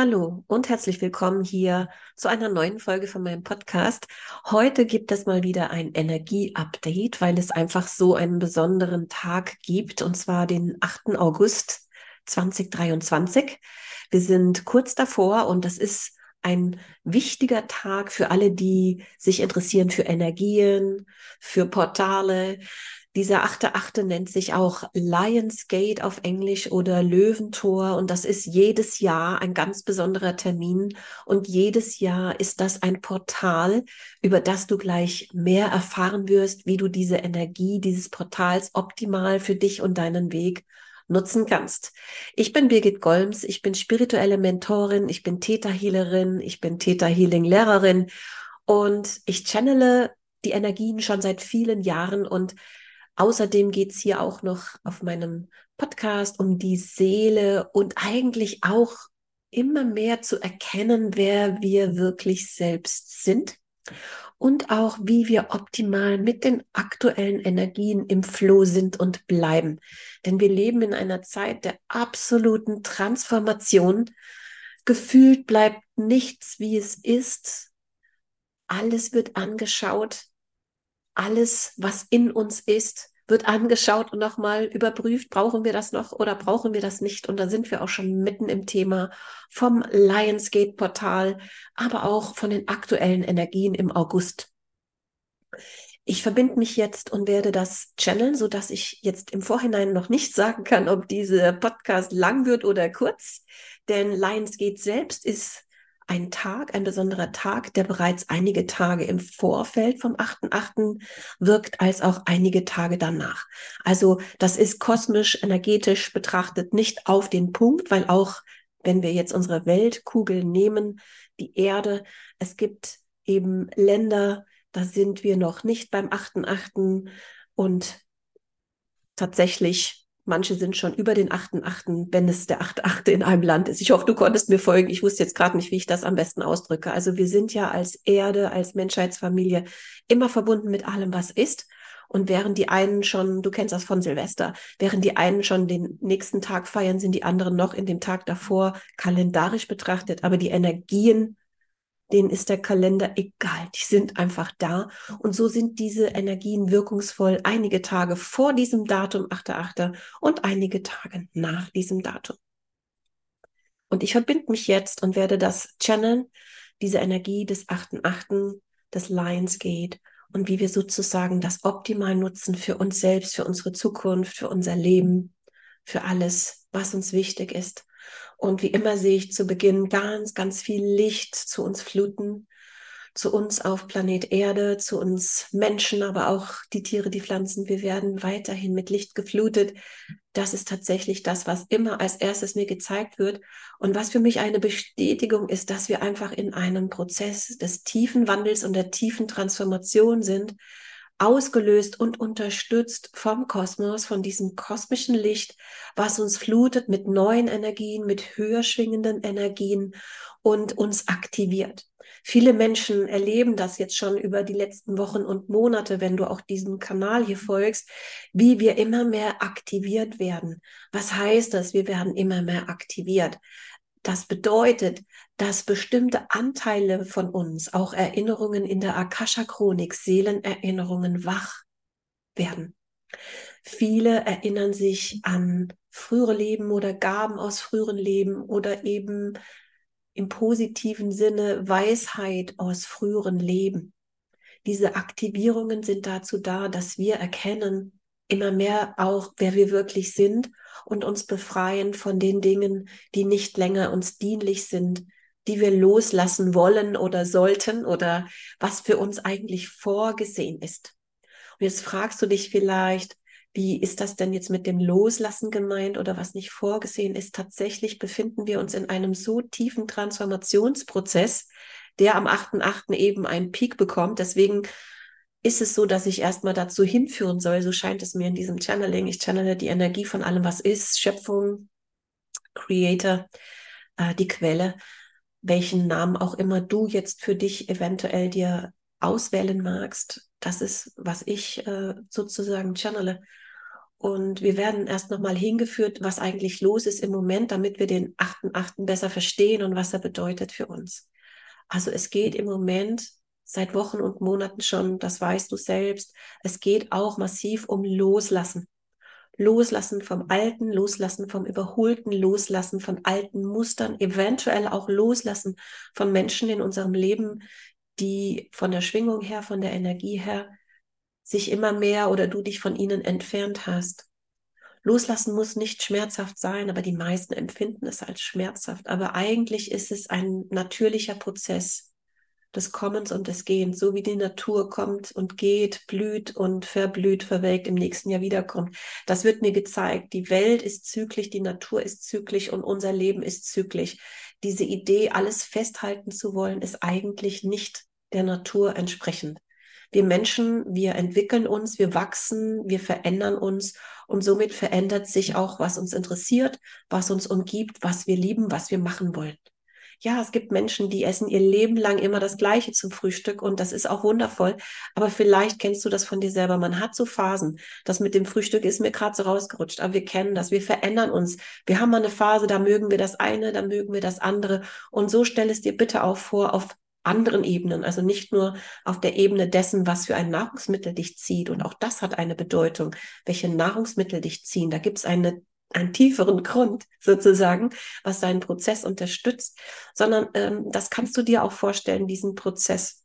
Hallo und herzlich willkommen hier zu einer neuen Folge von meinem Podcast. Heute gibt es mal wieder ein Energie-Update, weil es einfach so einen besonderen Tag gibt, und zwar den 8. August 2023. Wir sind kurz davor und das ist ein wichtiger Tag für alle, die sich interessieren für Energien, für Portale, dieser achte Achte nennt sich auch Lionsgate auf Englisch oder Löwentor. Und das ist jedes Jahr ein ganz besonderer Termin. Und jedes Jahr ist das ein Portal, über das du gleich mehr erfahren wirst, wie du diese Energie dieses Portals optimal für dich und deinen Weg nutzen kannst. Ich bin Birgit Golms, ich bin spirituelle Mentorin, ich bin Theta Healerin, ich bin Theta Healing Lehrerin und ich channele die Energien schon seit vielen Jahren. Und Außerdem geht es hier auch noch auf meinem Podcast um die Seele und eigentlich auch immer mehr zu erkennen, wer wir wirklich selbst sind und auch wie wir optimal mit den aktuellen Energien im Flow sind und bleiben. Denn wir leben in einer Zeit der absoluten Transformation. Gefühlt bleibt nichts, wie es ist. Alles wird angeschaut alles, was in uns ist, wird angeschaut und nochmal überprüft, brauchen wir das noch oder brauchen wir das nicht? Und da sind wir auch schon mitten im Thema vom Lionsgate-Portal, aber auch von den aktuellen Energien im August. Ich verbinde mich jetzt und werde das channeln, so dass ich jetzt im Vorhinein noch nicht sagen kann, ob dieser Podcast lang wird oder kurz. Denn Lionsgate selbst ist ein Tag, ein besonderer Tag, der bereits einige Tage im Vorfeld vom 8.8. wirkt, als auch einige Tage danach. Also das ist kosmisch, energetisch betrachtet nicht auf den Punkt, weil auch wenn wir jetzt unsere Weltkugel nehmen, die Erde, es gibt eben Länder, da sind wir noch nicht beim 8.8. und tatsächlich Manche sind schon über den 8.8., wenn es der 8.8. in einem Land ist. Ich hoffe, du konntest mir folgen. Ich wusste jetzt gerade nicht, wie ich das am besten ausdrücke. Also wir sind ja als Erde, als Menschheitsfamilie immer verbunden mit allem, was ist. Und während die einen schon, du kennst das von Silvester, während die einen schon den nächsten Tag feiern, sind die anderen noch in dem Tag davor kalendarisch betrachtet. Aber die Energien denen ist der Kalender egal. Die sind einfach da. Und so sind diese Energien wirkungsvoll einige Tage vor diesem Datum, 8.8. und einige Tage nach diesem Datum. Und ich verbinde mich jetzt und werde das channeln, diese Energie des 8.8., des Lionsgate und wie wir sozusagen das optimal nutzen für uns selbst, für unsere Zukunft, für unser Leben, für alles, was uns wichtig ist. Und wie immer sehe ich zu Beginn ganz, ganz viel Licht zu uns fluten, zu uns auf Planet Erde, zu uns Menschen, aber auch die Tiere, die Pflanzen. Wir werden weiterhin mit Licht geflutet. Das ist tatsächlich das, was immer als erstes mir gezeigt wird. Und was für mich eine Bestätigung ist, dass wir einfach in einem Prozess des tiefen Wandels und der tiefen Transformation sind, ausgelöst und unterstützt vom Kosmos, von diesem kosmischen Licht, was uns flutet mit neuen Energien, mit höher schwingenden Energien und uns aktiviert. Viele Menschen erleben das jetzt schon über die letzten Wochen und Monate, wenn du auch diesem Kanal hier folgst, wie wir immer mehr aktiviert werden. Was heißt das? Wir werden immer mehr aktiviert. Das bedeutet, dass bestimmte Anteile von uns, auch Erinnerungen in der Akasha-Chronik, Seelenerinnerungen wach werden. Viele erinnern sich an frühere Leben oder Gaben aus früheren Leben oder eben im positiven Sinne Weisheit aus früheren Leben. Diese Aktivierungen sind dazu da, dass wir erkennen, immer mehr auch, wer wir wirklich sind und uns befreien von den Dingen, die nicht länger uns dienlich sind, die wir loslassen wollen oder sollten oder was für uns eigentlich vorgesehen ist. Und jetzt fragst du dich vielleicht, wie ist das denn jetzt mit dem Loslassen gemeint oder was nicht vorgesehen ist? Tatsächlich befinden wir uns in einem so tiefen Transformationsprozess, der am 8.8. eben einen Peak bekommt. Deswegen ist es so, dass ich erstmal dazu hinführen soll, so scheint es mir in diesem Channeling. Ich channele die Energie von allem, was ist, Schöpfung, Creator, äh, die Quelle, welchen Namen auch immer du jetzt für dich eventuell dir auswählen magst. Das ist, was ich äh, sozusagen channele. Und wir werden erst nochmal hingeführt, was eigentlich los ist im Moment, damit wir den 8.8. besser verstehen und was er bedeutet für uns. Also es geht im Moment seit Wochen und Monaten schon, das weißt du selbst, es geht auch massiv um Loslassen. Loslassen vom Alten, Loslassen vom Überholten, Loslassen von alten Mustern, eventuell auch Loslassen von Menschen in unserem Leben, die von der Schwingung her, von der Energie her sich immer mehr oder du dich von ihnen entfernt hast. Loslassen muss nicht schmerzhaft sein, aber die meisten empfinden es als schmerzhaft. Aber eigentlich ist es ein natürlicher Prozess des Kommens und des Gehens, so wie die Natur kommt und geht, blüht und verblüht, verwelkt, im nächsten Jahr wiederkommt. Das wird mir gezeigt. Die Welt ist zyklisch, die Natur ist zyklisch und unser Leben ist zyklisch. Diese Idee, alles festhalten zu wollen, ist eigentlich nicht der Natur entsprechend. Wir Menschen, wir entwickeln uns, wir wachsen, wir verändern uns und somit verändert sich auch, was uns interessiert, was uns umgibt, was wir lieben, was wir machen wollen ja, es gibt Menschen, die essen ihr Leben lang immer das Gleiche zum Frühstück und das ist auch wundervoll. Aber vielleicht kennst du das von dir selber. Man hat so Phasen. Das mit dem Frühstück ist mir gerade so rausgerutscht. Aber wir kennen das. Wir verändern uns. Wir haben mal eine Phase, da mögen wir das eine, da mögen wir das andere. Und so stell es dir bitte auch vor auf anderen Ebenen, also nicht nur auf der Ebene dessen, was für ein Nahrungsmittel dich zieht. Und auch das hat eine Bedeutung, welche Nahrungsmittel dich ziehen. Da gibt es eine einen tieferen Grund sozusagen, was deinen Prozess unterstützt, sondern ähm, das kannst du dir auch vorstellen, diesen Prozess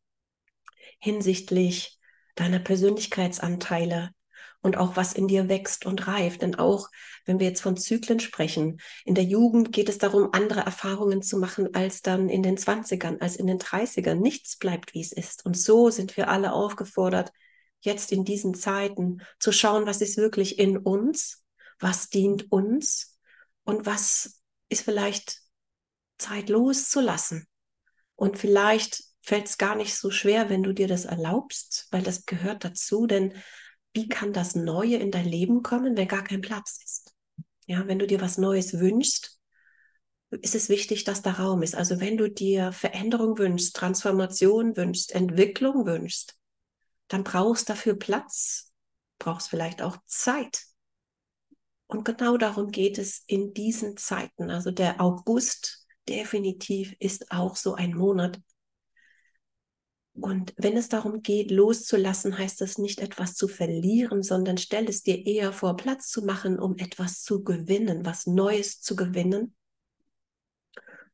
hinsichtlich deiner Persönlichkeitsanteile und auch was in dir wächst und reift. Denn auch wenn wir jetzt von Zyklen sprechen, in der Jugend geht es darum, andere Erfahrungen zu machen als dann in den 20ern, als in den 30ern. Nichts bleibt, wie es ist. Und so sind wir alle aufgefordert, jetzt in diesen Zeiten zu schauen, was ist wirklich in uns was dient uns und was ist vielleicht Zeit loszulassen. Und vielleicht fällt es gar nicht so schwer, wenn du dir das erlaubst, weil das gehört dazu, denn wie kann das Neue in dein Leben kommen, wenn gar kein Platz ist? Ja, wenn du dir was Neues wünschst, ist es wichtig, dass da Raum ist. Also wenn du dir Veränderung wünschst, Transformation wünschst, Entwicklung wünschst, dann brauchst dafür Platz, brauchst vielleicht auch Zeit. Und genau darum geht es in diesen Zeiten. Also der August definitiv ist auch so ein Monat. Und wenn es darum geht, loszulassen, heißt das nicht etwas zu verlieren, sondern stell es dir eher vor, Platz zu machen, um etwas zu gewinnen, was Neues zu gewinnen.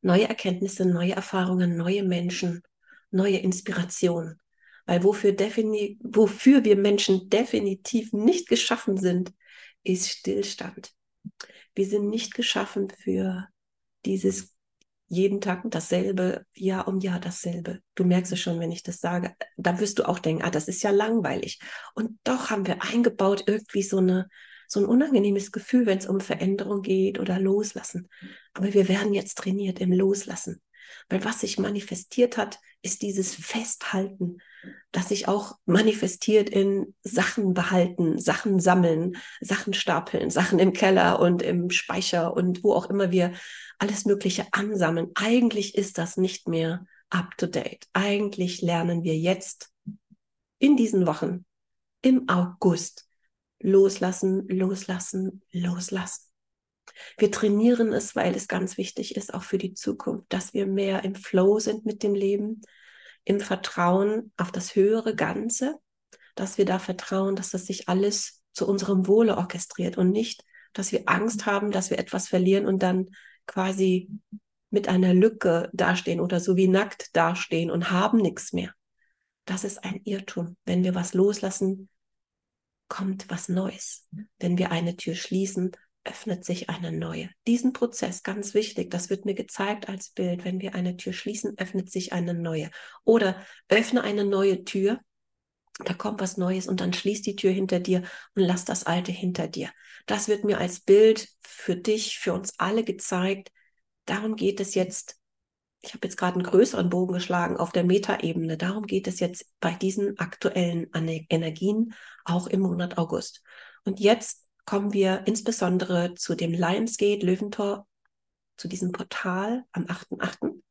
Neue Erkenntnisse, neue Erfahrungen, neue Menschen, neue Inspirationen. Weil wofür, wofür wir Menschen definitiv nicht geschaffen sind, ist Stillstand. Wir sind nicht geschaffen für dieses jeden Tag dasselbe, Jahr um Jahr dasselbe. Du merkst es schon, wenn ich das sage. Da wirst du auch denken, ah, das ist ja langweilig. Und doch haben wir eingebaut irgendwie so eine so ein unangenehmes Gefühl, wenn es um Veränderung geht oder Loslassen. Aber wir werden jetzt trainiert im Loslassen. Weil was sich manifestiert hat, ist dieses Festhalten, das sich auch manifestiert in Sachen behalten, Sachen sammeln, Sachen stapeln, Sachen im Keller und im Speicher und wo auch immer wir alles Mögliche ansammeln. Eigentlich ist das nicht mehr up to date. Eigentlich lernen wir jetzt in diesen Wochen, im August, loslassen, loslassen, loslassen. Wir trainieren es, weil es ganz wichtig ist, auch für die Zukunft, dass wir mehr im Flow sind mit dem Leben, im Vertrauen auf das höhere Ganze, dass wir da vertrauen, dass das sich alles zu unserem Wohle orchestriert und nicht, dass wir Angst haben, dass wir etwas verlieren und dann quasi mit einer Lücke dastehen oder so wie nackt dastehen und haben nichts mehr. Das ist ein Irrtum. Wenn wir was loslassen, kommt was Neues. Wenn wir eine Tür schließen, öffnet sich eine neue. Diesen Prozess, ganz wichtig, das wird mir gezeigt als Bild. Wenn wir eine Tür schließen, öffnet sich eine neue. Oder öffne eine neue Tür, da kommt was Neues und dann schließ die Tür hinter dir und lass das Alte hinter dir. Das wird mir als Bild für dich, für uns alle gezeigt. Darum geht es jetzt. Ich habe jetzt gerade einen größeren Bogen geschlagen auf der Metaebene. Darum geht es jetzt bei diesen aktuellen Energien, auch im Monat August. Und jetzt kommen wir insbesondere zu dem Lionsgate Löwentor, zu diesem Portal am 8.8.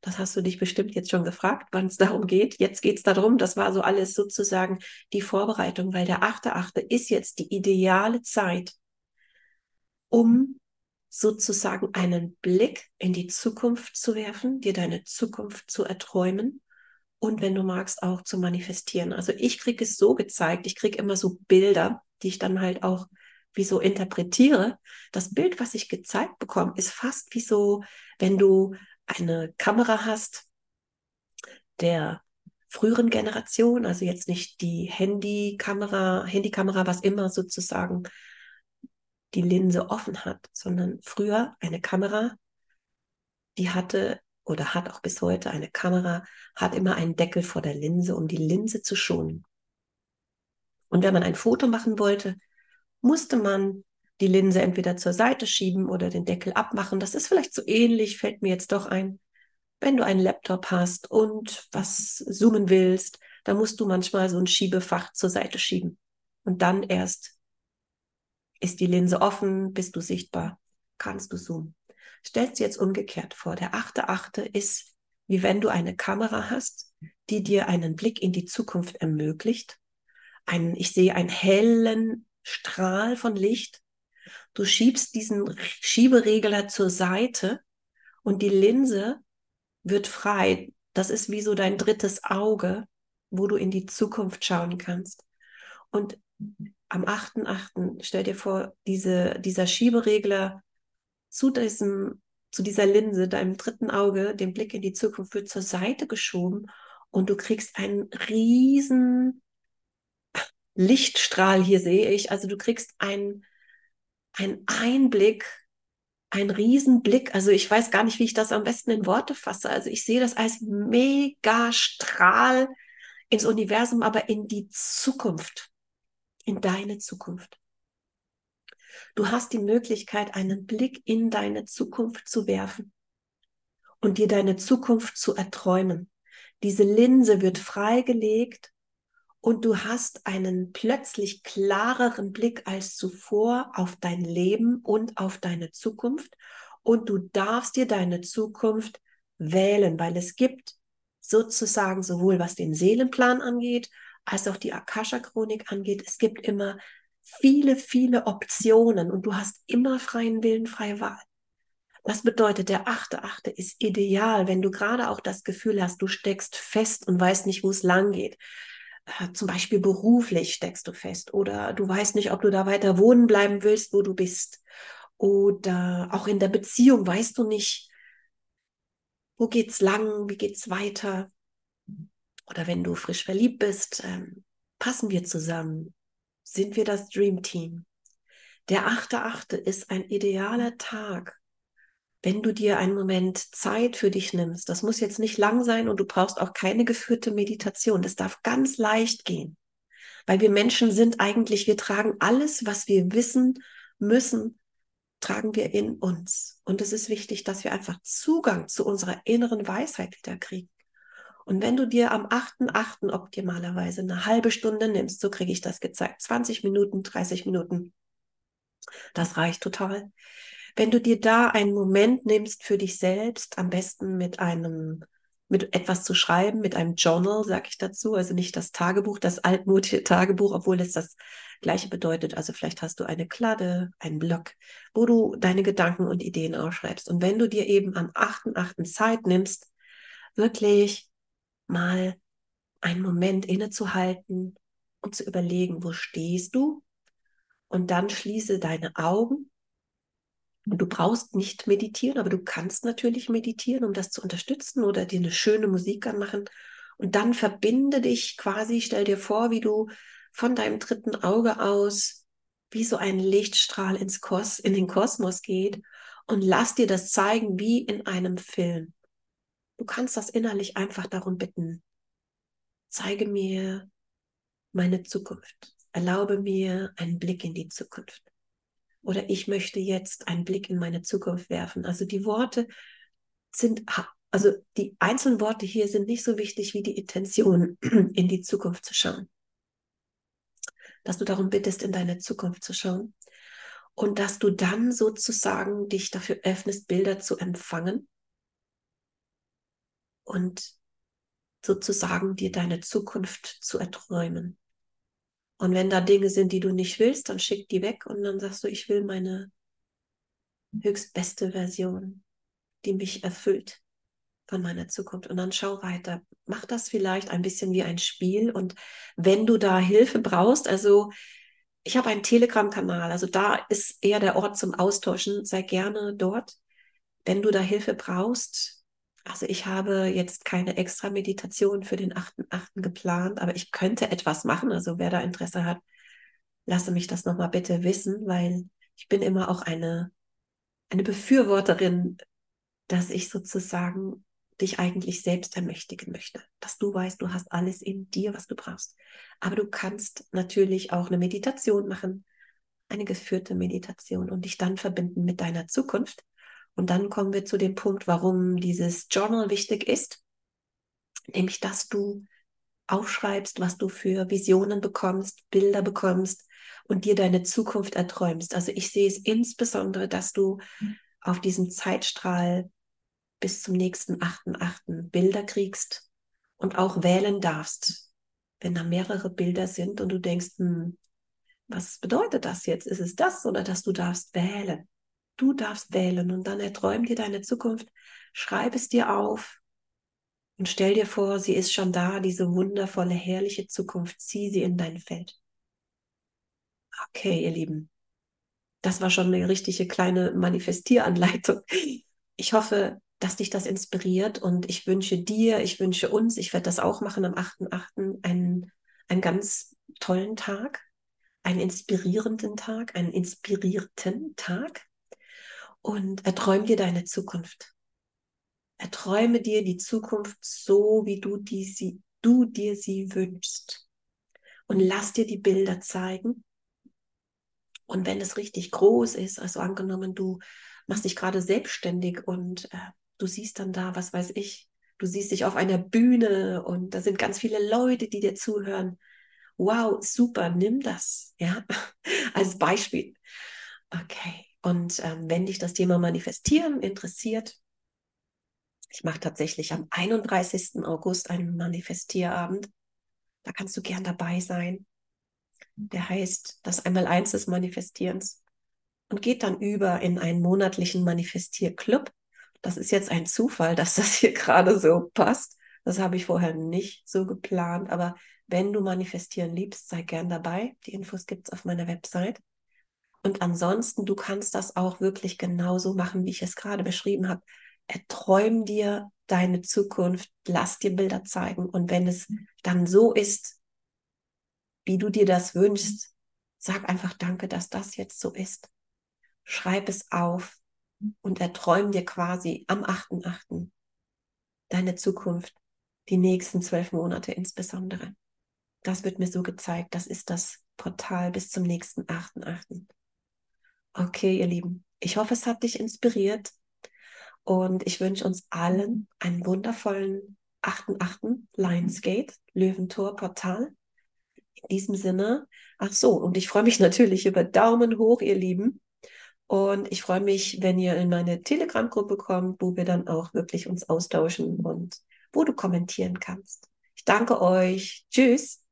Das hast du dich bestimmt jetzt schon gefragt, wann es darum geht. Jetzt geht es darum, das war so alles sozusagen die Vorbereitung, weil der 8.8. ist jetzt die ideale Zeit, um sozusagen einen Blick in die Zukunft zu werfen, dir deine Zukunft zu erträumen und wenn du magst auch zu manifestieren. Also ich kriege es so gezeigt, ich kriege immer so Bilder, die ich dann halt auch wie so interpretiere. Das Bild, was ich gezeigt bekomme, ist fast wie so, wenn du eine Kamera hast der früheren Generation, also jetzt nicht die Handykamera, Handykamera, was immer sozusagen die Linse offen hat, sondern früher eine Kamera, die hatte oder hat auch bis heute eine Kamera, hat immer einen Deckel vor der Linse, um die Linse zu schonen. Und wenn man ein Foto machen wollte, musste man die Linse entweder zur Seite schieben oder den Deckel abmachen. Das ist vielleicht so ähnlich, fällt mir jetzt doch ein. Wenn du einen Laptop hast und was zoomen willst, dann musst du manchmal so ein Schiebefach zur Seite schieben. Und dann erst ist die Linse offen, bist du sichtbar, kannst du zoomen. Stellst dir jetzt umgekehrt vor. Der achte Achte ist, wie wenn du eine Kamera hast, die dir einen Blick in die Zukunft ermöglicht. Ein, ich sehe einen hellen Strahl von Licht. Du schiebst diesen Schieberegler zur Seite und die Linse wird frei. Das ist wie so dein drittes Auge, wo du in die Zukunft schauen kannst. Und am 8.8. stell dir vor, diese, dieser Schieberegler zu diesem, zu dieser Linse, deinem dritten Auge, den Blick in die Zukunft wird zur Seite geschoben und du kriegst einen riesen Lichtstrahl hier sehe ich. Also du kriegst einen, Einblick, einen Riesenblick. Also ich weiß gar nicht, wie ich das am besten in Worte fasse. Also ich sehe das als mega Strahl ins Universum, aber in die Zukunft, in deine Zukunft. Du hast die Möglichkeit, einen Blick in deine Zukunft zu werfen und dir deine Zukunft zu erträumen. Diese Linse wird freigelegt und du hast einen plötzlich klareren Blick als zuvor auf dein Leben und auf deine Zukunft und du darfst dir deine Zukunft wählen, weil es gibt sozusagen sowohl was den Seelenplan angeht, als auch die Akasha-Chronik angeht, es gibt immer viele, viele Optionen und du hast immer freien Willen, freie Wahl. Das bedeutet, der achte Achte ist ideal, wenn du gerade auch das Gefühl hast, du steckst fest und weißt nicht, wo es lang geht. Äh, zum Beispiel beruflich steckst du fest oder du weißt nicht, ob du da weiter wohnen bleiben willst, wo du bist. Oder auch in der Beziehung weißt du nicht, wo geht's lang, wie geht's weiter. Oder wenn du frisch verliebt bist, ähm, passen wir zusammen, sind wir das Dream Team. Der achte Achte ist ein idealer Tag, wenn du dir einen Moment Zeit für dich nimmst, das muss jetzt nicht lang sein und du brauchst auch keine geführte Meditation. Das darf ganz leicht gehen. Weil wir Menschen sind eigentlich, wir tragen alles, was wir wissen müssen, tragen wir in uns. Und es ist wichtig, dass wir einfach Zugang zu unserer inneren Weisheit wieder kriegen. Und wenn du dir am 8.8. optimalerweise eine halbe Stunde nimmst, so kriege ich das gezeigt, 20 Minuten, 30 Minuten, das reicht total. Wenn du dir da einen Moment nimmst für dich selbst, am besten mit einem mit etwas zu schreiben, mit einem Journal, sage ich dazu, also nicht das Tagebuch, das altmodische Tagebuch, obwohl es das gleiche bedeutet. Also vielleicht hast du eine Kladde, einen Block, wo du deine Gedanken und Ideen aufschreibst. Und wenn du dir eben am 8.8. Zeit nimmst, wirklich mal einen Moment innezuhalten und zu überlegen, wo stehst du? Und dann schließe deine Augen du brauchst nicht meditieren, aber du kannst natürlich meditieren, um das zu unterstützen oder dir eine schöne Musik anmachen. Und dann verbinde dich quasi, stell dir vor, wie du von deinem dritten Auge aus wie so ein Lichtstrahl ins Kos in den Kosmos geht und lass dir das zeigen wie in einem Film. Du kannst das innerlich einfach darum bitten. Zeige mir meine Zukunft. Erlaube mir einen Blick in die Zukunft oder ich möchte jetzt einen Blick in meine Zukunft werfen. Also die Worte sind, also die einzelnen Worte hier sind nicht so wichtig wie die Intention, in die Zukunft zu schauen. Dass du darum bittest, in deine Zukunft zu schauen und dass du dann sozusagen dich dafür öffnest, Bilder zu empfangen und sozusagen dir deine Zukunft zu erträumen. Und wenn da Dinge sind, die du nicht willst, dann schick die weg und dann sagst du, ich will meine höchstbeste Version, die mich erfüllt von meiner Zukunft. Und dann schau weiter. Mach das vielleicht ein bisschen wie ein Spiel. Und wenn du da Hilfe brauchst, also ich habe einen Telegram-Kanal, also da ist eher der Ort zum Austauschen. Sei gerne dort. Wenn du da Hilfe brauchst, also ich habe jetzt keine extra Meditation für den 8.8. geplant, aber ich könnte etwas machen. Also wer da Interesse hat, lasse mich das nochmal bitte wissen, weil ich bin immer auch eine, eine Befürworterin, dass ich sozusagen dich eigentlich selbst ermächtigen möchte, dass du weißt, du hast alles in dir, was du brauchst. Aber du kannst natürlich auch eine Meditation machen, eine geführte Meditation und dich dann verbinden mit deiner Zukunft. Und dann kommen wir zu dem Punkt, warum dieses Journal wichtig ist, nämlich dass du aufschreibst, was du für Visionen bekommst, Bilder bekommst und dir deine Zukunft erträumst. Also ich sehe es insbesondere, dass du auf diesem Zeitstrahl bis zum nächsten 8.8. Bilder kriegst und auch wählen darfst, wenn da mehrere Bilder sind und du denkst, hm, was bedeutet das jetzt? Ist es das oder dass du darfst wählen? Du darfst wählen und dann erträum dir deine Zukunft, schreib es dir auf und stell dir vor, sie ist schon da, diese wundervolle, herrliche Zukunft, zieh sie in dein Feld. Okay, ihr Lieben, das war schon eine richtige kleine Manifestieranleitung. Ich hoffe, dass dich das inspiriert und ich wünsche dir, ich wünsche uns, ich werde das auch machen am 8.8., einen, einen ganz tollen Tag, einen inspirierenden Tag, einen inspirierten Tag und erträum dir deine Zukunft. Erträume dir die Zukunft so, wie du, die, sie, du dir sie wünschst. Und lass dir die Bilder zeigen. Und wenn es richtig groß ist, also angenommen, du machst dich gerade selbstständig und äh, du siehst dann da, was weiß ich, du siehst dich auf einer Bühne und da sind ganz viele Leute, die dir zuhören. Wow, super, nimm das, ja, als Beispiel. Okay, und ähm, wenn dich das Thema Manifestieren interessiert, ich mache tatsächlich am 31. August einen Manifestierabend. Da kannst du gern dabei sein. Der heißt das Einmaleins des Manifestierens und geht dann über in einen monatlichen Manifestierclub das ist jetzt ein Zufall, dass das hier gerade so passt. Das habe ich vorher nicht so geplant. Aber wenn du manifestieren liebst, sei gern dabei. Die Infos gibt es auf meiner Website. Und ansonsten, du kannst das auch wirklich genauso machen, wie ich es gerade beschrieben habe. Erträum dir deine Zukunft, lass dir Bilder zeigen. Und wenn es dann so ist, wie du dir das wünschst, sag einfach Danke, dass das jetzt so ist. Schreib es auf, und erträum dir quasi am 8.8. deine Zukunft, die nächsten zwölf Monate insbesondere. Das wird mir so gezeigt. Das ist das Portal bis zum nächsten 8.8. Okay, ihr Lieben, ich hoffe, es hat dich inspiriert und ich wünsche uns allen einen wundervollen 8.8. Lionsgate, Löwentor Portal. In diesem Sinne, ach so, und ich freue mich natürlich über Daumen hoch, ihr Lieben. Und ich freue mich, wenn ihr in meine Telegram-Gruppe kommt, wo wir dann auch wirklich uns austauschen und wo du kommentieren kannst. Ich danke euch. Tschüss.